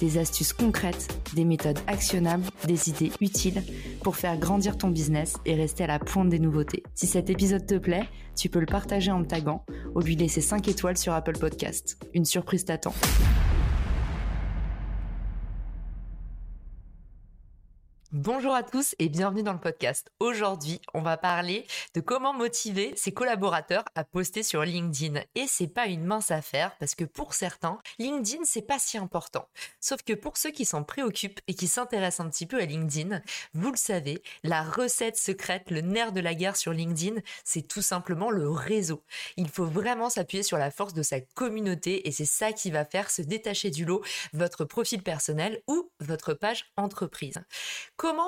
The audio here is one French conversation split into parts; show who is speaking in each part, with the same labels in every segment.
Speaker 1: des astuces concrètes, des méthodes actionnables, des idées utiles pour faire grandir ton business et rester à la pointe des nouveautés. Si cet épisode te plaît, tu peux le partager en me taguant ou lui laisser 5 étoiles sur Apple Podcast. Une surprise t'attend. Bonjour à tous et bienvenue dans le podcast. Aujourd'hui, on va parler de comment motiver ses collaborateurs à poster sur LinkedIn. Et c'est pas une mince affaire parce que pour certains, LinkedIn c'est pas si important. Sauf que pour ceux qui s'en préoccupent et qui s'intéressent un petit peu à LinkedIn, vous le savez, la recette secrète, le nerf de la guerre sur LinkedIn, c'est tout simplement le réseau. Il faut vraiment s'appuyer sur la force de sa communauté et c'est ça qui va faire se détacher du lot votre profil personnel ou votre page entreprise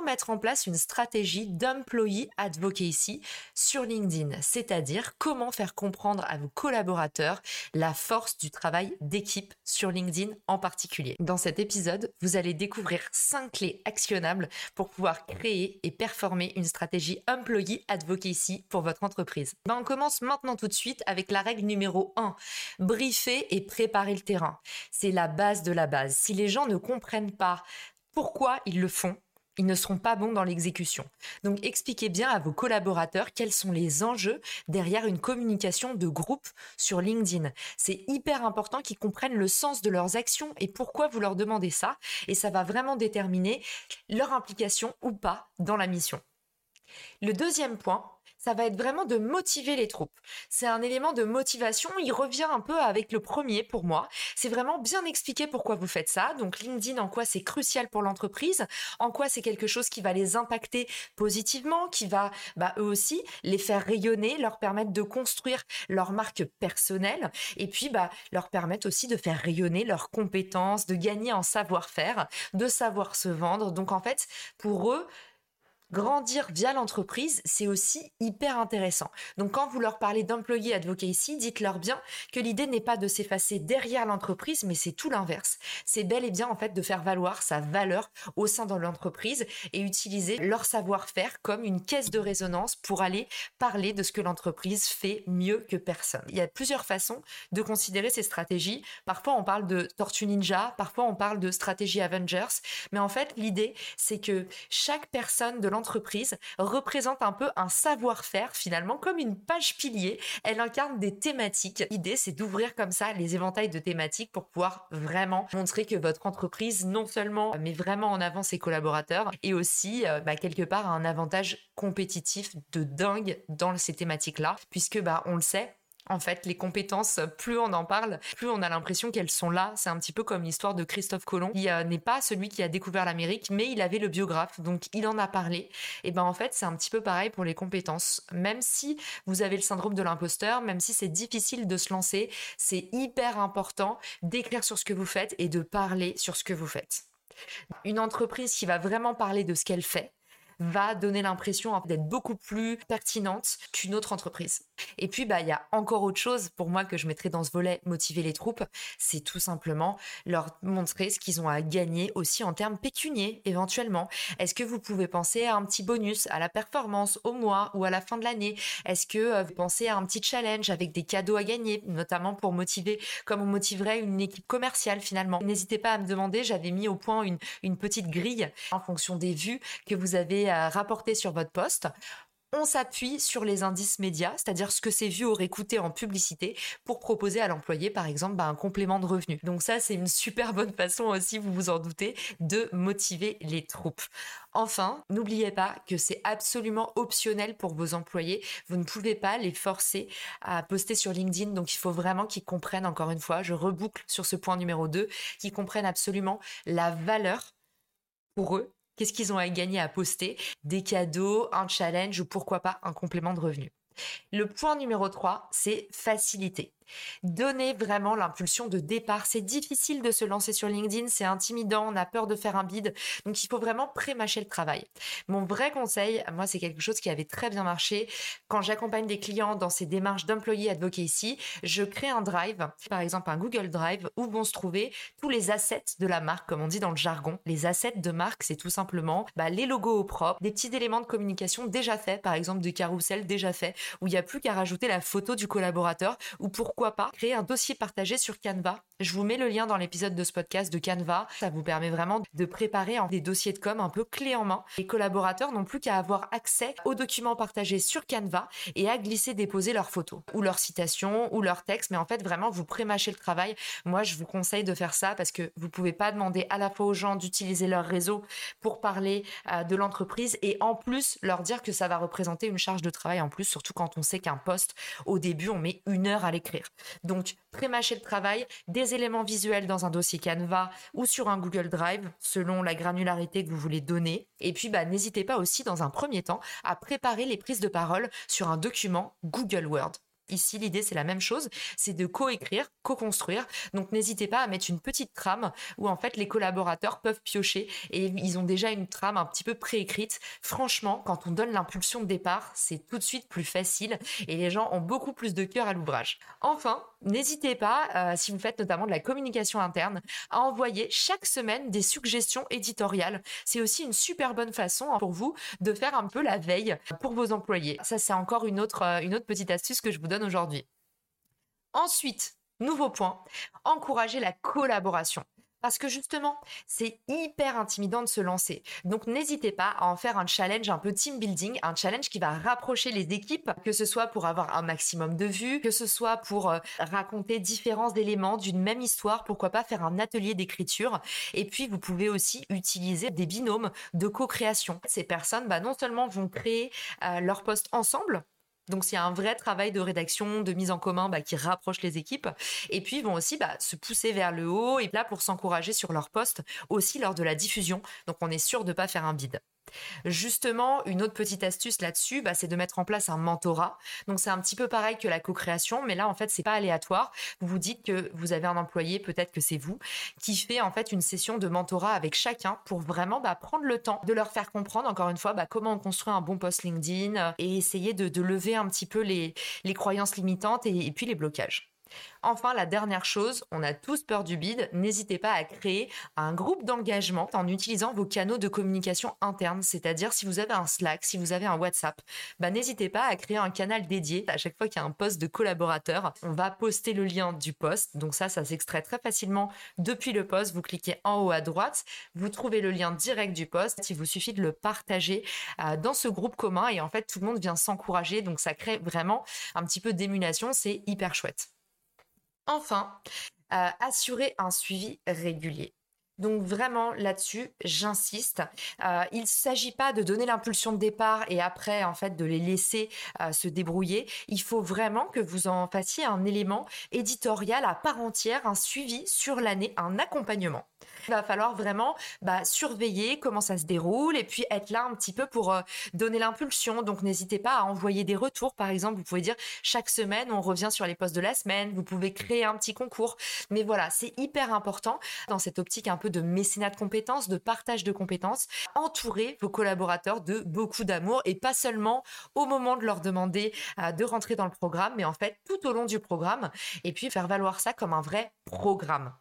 Speaker 1: mettre en place une stratégie d'employee advocacy sur LinkedIn, c'est-à-dire comment faire comprendre à vos collaborateurs la force du travail d'équipe sur LinkedIn en particulier. Dans cet épisode, vous allez découvrir 5 clés actionnables pour pouvoir créer et performer une stratégie employee advocacy pour votre entreprise. Ben, on commence maintenant tout de suite avec la règle numéro 1. Briefer et préparer le terrain. C'est la base de la base. Si les gens ne comprennent pas pourquoi ils le font, ils ne seront pas bons dans l'exécution. Donc expliquez bien à vos collaborateurs quels sont les enjeux derrière une communication de groupe sur LinkedIn. C'est hyper important qu'ils comprennent le sens de leurs actions et pourquoi vous leur demandez ça. Et ça va vraiment déterminer leur implication ou pas dans la mission. Le deuxième point, ça va être vraiment de motiver les troupes. C'est un élément de motivation, il revient un peu avec le premier pour moi. C'est vraiment bien expliquer pourquoi vous faites ça. Donc LinkedIn, en quoi c'est crucial pour l'entreprise, en quoi c'est quelque chose qui va les impacter positivement, qui va bah, eux aussi les faire rayonner, leur permettre de construire leur marque personnelle et puis bah, leur permettre aussi de faire rayonner leurs compétences, de gagner en savoir-faire, de savoir se vendre. Donc en fait, pour eux, grandir via l'entreprise, c'est aussi hyper intéressant. Donc quand vous leur parlez d'employé advocacy, dites-leur bien que l'idée n'est pas de s'effacer derrière l'entreprise, mais c'est tout l'inverse. C'est bel et bien en fait de faire valoir sa valeur au sein de l'entreprise et utiliser leur savoir-faire comme une caisse de résonance pour aller parler de ce que l'entreprise fait mieux que personne. Il y a plusieurs façons de considérer ces stratégies. Parfois on parle de Tortue Ninja, parfois on parle de stratégie Avengers, mais en fait l'idée c'est que chaque personne de l'entreprise représente un peu un savoir-faire finalement, comme une page pilier. Elle incarne des thématiques. L'idée, c'est d'ouvrir comme ça les éventails de thématiques pour pouvoir vraiment montrer que votre entreprise, non seulement met vraiment en avant ses collaborateurs, et aussi euh, bah, quelque part un avantage compétitif de dingue dans ces thématiques-là, puisque bah, on le sait, en fait, les compétences, plus on en parle, plus on a l'impression qu'elles sont là. C'est un petit peu comme l'histoire de Christophe Colomb, qui euh, n'est pas celui qui a découvert l'Amérique, mais il avait le biographe, donc il en a parlé. Et ben en fait, c'est un petit peu pareil pour les compétences. Même si vous avez le syndrome de l'imposteur, même si c'est difficile de se lancer, c'est hyper important d'écrire sur ce que vous faites et de parler sur ce que vous faites. Une entreprise qui va vraiment parler de ce qu'elle fait, va donner l'impression d'être beaucoup plus pertinente qu'une autre entreprise. Et puis, bah, il y a encore autre chose pour moi que je mettrais dans ce volet motiver les troupes, c'est tout simplement leur montrer ce qu'ils ont à gagner aussi en termes pécuniers éventuellement. Est-ce que vous pouvez penser à un petit bonus à la performance au mois ou à la fin de l'année? Est-ce que euh, vous pensez à un petit challenge avec des cadeaux à gagner, notamment pour motiver comme on motiverait une équipe commerciale finalement? N'hésitez pas à me demander, j'avais mis au point une, une petite grille en fonction des vues que vous avez rapporter sur votre poste on s'appuie sur les indices médias, c'est-à-dire ce que ces vues auraient coûté en publicité pour proposer à l'employé, par exemple, bah, un complément de revenu. Donc ça, c'est une super bonne façon aussi, vous vous en doutez, de motiver les troupes. Enfin, n'oubliez pas que c'est absolument optionnel pour vos employés. Vous ne pouvez pas les forcer à poster sur LinkedIn. Donc, il faut vraiment qu'ils comprennent, encore une fois, je reboucle sur ce point numéro 2, qu'ils comprennent absolument la valeur pour eux Qu'est-ce qu'ils ont à gagner à poster? Des cadeaux, un challenge ou pourquoi pas un complément de revenu? Le point numéro 3, c'est faciliter. Donnez vraiment l'impulsion de départ. C'est difficile de se lancer sur LinkedIn, c'est intimidant, on a peur de faire un bid. Donc il faut vraiment pré-mâcher le travail. Mon vrai conseil, moi c'est quelque chose qui avait très bien marché. Quand j'accompagne des clients dans ces démarches d'employé advocacy, je crée un drive, par exemple un Google Drive, où vont se trouver tous les assets de la marque, comme on dit dans le jargon. Les assets de marque, c'est tout simplement bah, les logos au propre, des petits éléments de communication déjà faits, par exemple des carousels déjà faits, où il n'y a plus qu'à rajouter la photo du collaborateur, ou pourquoi pas créer un dossier partagé sur Canva. Je vous mets le lien dans l'épisode de ce podcast de Canva. Ça vous permet vraiment de préparer des dossiers de com un peu clés en main. Les collaborateurs n'ont plus qu'à avoir accès aux documents partagés sur Canva et à glisser, déposer leurs photos ou leurs citations ou leurs textes. Mais en fait, vraiment, vous prémâchez le travail. Moi, je vous conseille de faire ça parce que vous pouvez pas demander à la fois aux gens d'utiliser leur réseau pour parler euh, de l'entreprise et en plus leur dire que ça va représenter une charge de travail en plus, surtout quand on sait qu'un poste, au début, on met une heure à l'écrire. Donc, prémâcher le travail, éléments visuels dans un dossier Canva ou sur un Google Drive, selon la granularité que vous voulez donner. Et puis, bah, n'hésitez pas aussi, dans un premier temps, à préparer les prises de parole sur un document Google Word. Ici, l'idée, c'est la même chose, c'est de co-écrire, co-construire. Donc, n'hésitez pas à mettre une petite trame où, en fait, les collaborateurs peuvent piocher et ils ont déjà une trame un petit peu préécrite. Franchement, quand on donne l'impulsion de départ, c'est tout de suite plus facile et les gens ont beaucoup plus de cœur à l'ouvrage. Enfin, n'hésitez pas, euh, si vous faites notamment de la communication interne, à envoyer chaque semaine des suggestions éditoriales. C'est aussi une super bonne façon hein, pour vous de faire un peu la veille pour vos employés. Ça, c'est encore une autre, euh, une autre petite astuce que je vous donne aujourd'hui. Ensuite, nouveau point, encourager la collaboration. Parce que justement, c'est hyper intimidant de se lancer. Donc n'hésitez pas à en faire un challenge un peu team building, un challenge qui va rapprocher les équipes, que ce soit pour avoir un maximum de vues, que ce soit pour euh, raconter différents éléments d'une même histoire, pourquoi pas faire un atelier d'écriture. Et puis vous pouvez aussi utiliser des binômes de co-création. Ces personnes, bah, non seulement vont créer euh, leur poste ensemble, donc, c'est un vrai travail de rédaction, de mise en commun bah, qui rapproche les équipes. Et puis, ils vont aussi bah, se pousser vers le haut et là pour s'encourager sur leur poste aussi lors de la diffusion. Donc, on est sûr de ne pas faire un bide. Justement, une autre petite astuce là-dessus, bah, c'est de mettre en place un mentorat. Donc c'est un petit peu pareil que la co-création, mais là en fait c'est pas aléatoire. Vous vous dites que vous avez un employé, peut-être que c'est vous, qui fait en fait une session de mentorat avec chacun pour vraiment bah, prendre le temps de leur faire comprendre encore une fois bah, comment on construit un bon post LinkedIn euh, et essayer de, lever un petit peu les, croyances limitantes et puis les blocages. Enfin, la dernière chose, on a tous peur du bide, n'hésitez pas à créer un groupe d'engagement en utilisant vos canaux de communication interne, c'est-à-dire si vous avez un Slack, si vous avez un WhatsApp, bah, n'hésitez pas à créer un canal dédié. À chaque fois qu'il y a un poste de collaborateur, on va poster le lien du poste. Donc ça, ça s'extrait très facilement depuis le poste. Vous cliquez en haut à droite, vous trouvez le lien direct du poste. Il vous suffit de le partager euh, dans ce groupe commun et en fait, tout le monde vient s'encourager. Donc ça crée vraiment un petit peu d'émulation. C'est hyper chouette. Enfin, euh, assurer un suivi régulier. Donc vraiment là-dessus, j'insiste. Euh, il ne s'agit pas de donner l'impulsion de départ et après en fait de les laisser euh, se débrouiller. Il faut vraiment que vous en fassiez un élément éditorial à part entière, un suivi sur l'année, un accompagnement. Il va falloir vraiment bah, surveiller comment ça se déroule et puis être là un petit peu pour euh, donner l'impulsion. Donc n'hésitez pas à envoyer des retours. Par exemple, vous pouvez dire chaque semaine, on revient sur les postes de la semaine. Vous pouvez créer un petit concours. Mais voilà, c'est hyper important dans cette optique un peu de mécénat de compétences, de partage de compétences. Entourer vos collaborateurs de beaucoup d'amour et pas seulement au moment de leur demander euh, de rentrer dans le programme, mais en fait tout au long du programme. Et puis faire valoir ça comme un vrai programme.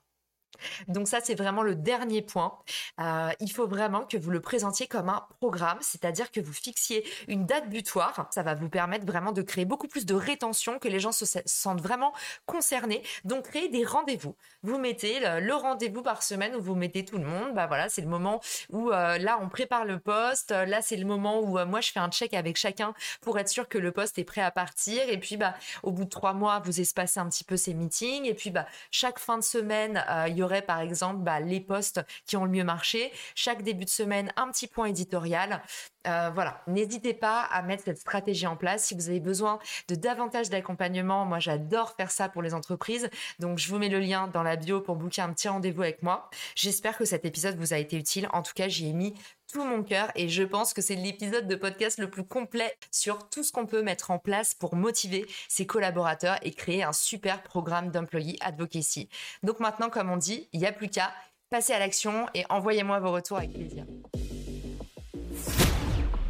Speaker 1: Donc ça, c'est vraiment le dernier point. Euh, il faut vraiment que vous le présentiez comme un programme, c'est-à-dire que vous fixiez une date butoir. Ça va vous permettre vraiment de créer beaucoup plus de rétention, que les gens se sentent vraiment concernés. Donc créer des rendez-vous. Vous mettez le, rendez-vous par semaine où vous mettez tout le monde. Bah voilà, c'est le moment où euh, là on prépare le poste. Là c'est le moment où euh, moi je fais un check avec chacun pour être sûr que le poste est prêt à partir. Et puis bah au bout de trois mois vous espacez un petit peu ces meetings. Et puis bah chaque fin de semaine il y par exemple bah, les postes qui ont le mieux marché. Chaque début de semaine, un petit point éditorial. Euh, voilà, n'hésitez pas à mettre cette stratégie en place. Si vous avez besoin de davantage d'accompagnement, moi j'adore faire ça pour les entreprises. Donc je vous mets le lien dans la bio pour booker un petit rendez-vous avec moi. J'espère que cet épisode vous a été utile. En tout cas, j'y ai mis tout mon cœur et je pense que c'est l'épisode de podcast le plus complet sur tout ce qu'on peut mettre en place pour motiver ses collaborateurs et créer un super programme d'employee advocacy. Donc maintenant, comme on dit, il n'y a plus qu'à passer à l'action et envoyez-moi vos retours avec plaisir.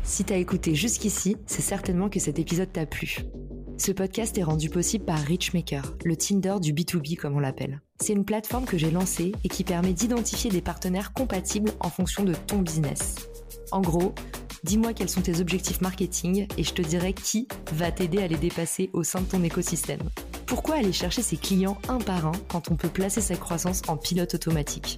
Speaker 1: Si t'as écouté jusqu'ici, c'est certainement que cet épisode t'a plu. Ce podcast est rendu possible par Richmaker, le Tinder du B2B comme on l'appelle. C'est une plateforme que j'ai lancée et qui permet d'identifier des partenaires compatibles en fonction de ton business. En gros, dis-moi quels sont tes objectifs marketing et je te dirai qui va t'aider à les dépasser au sein de ton écosystème. Pourquoi aller chercher ses clients un par un quand on peut placer sa croissance en pilote automatique?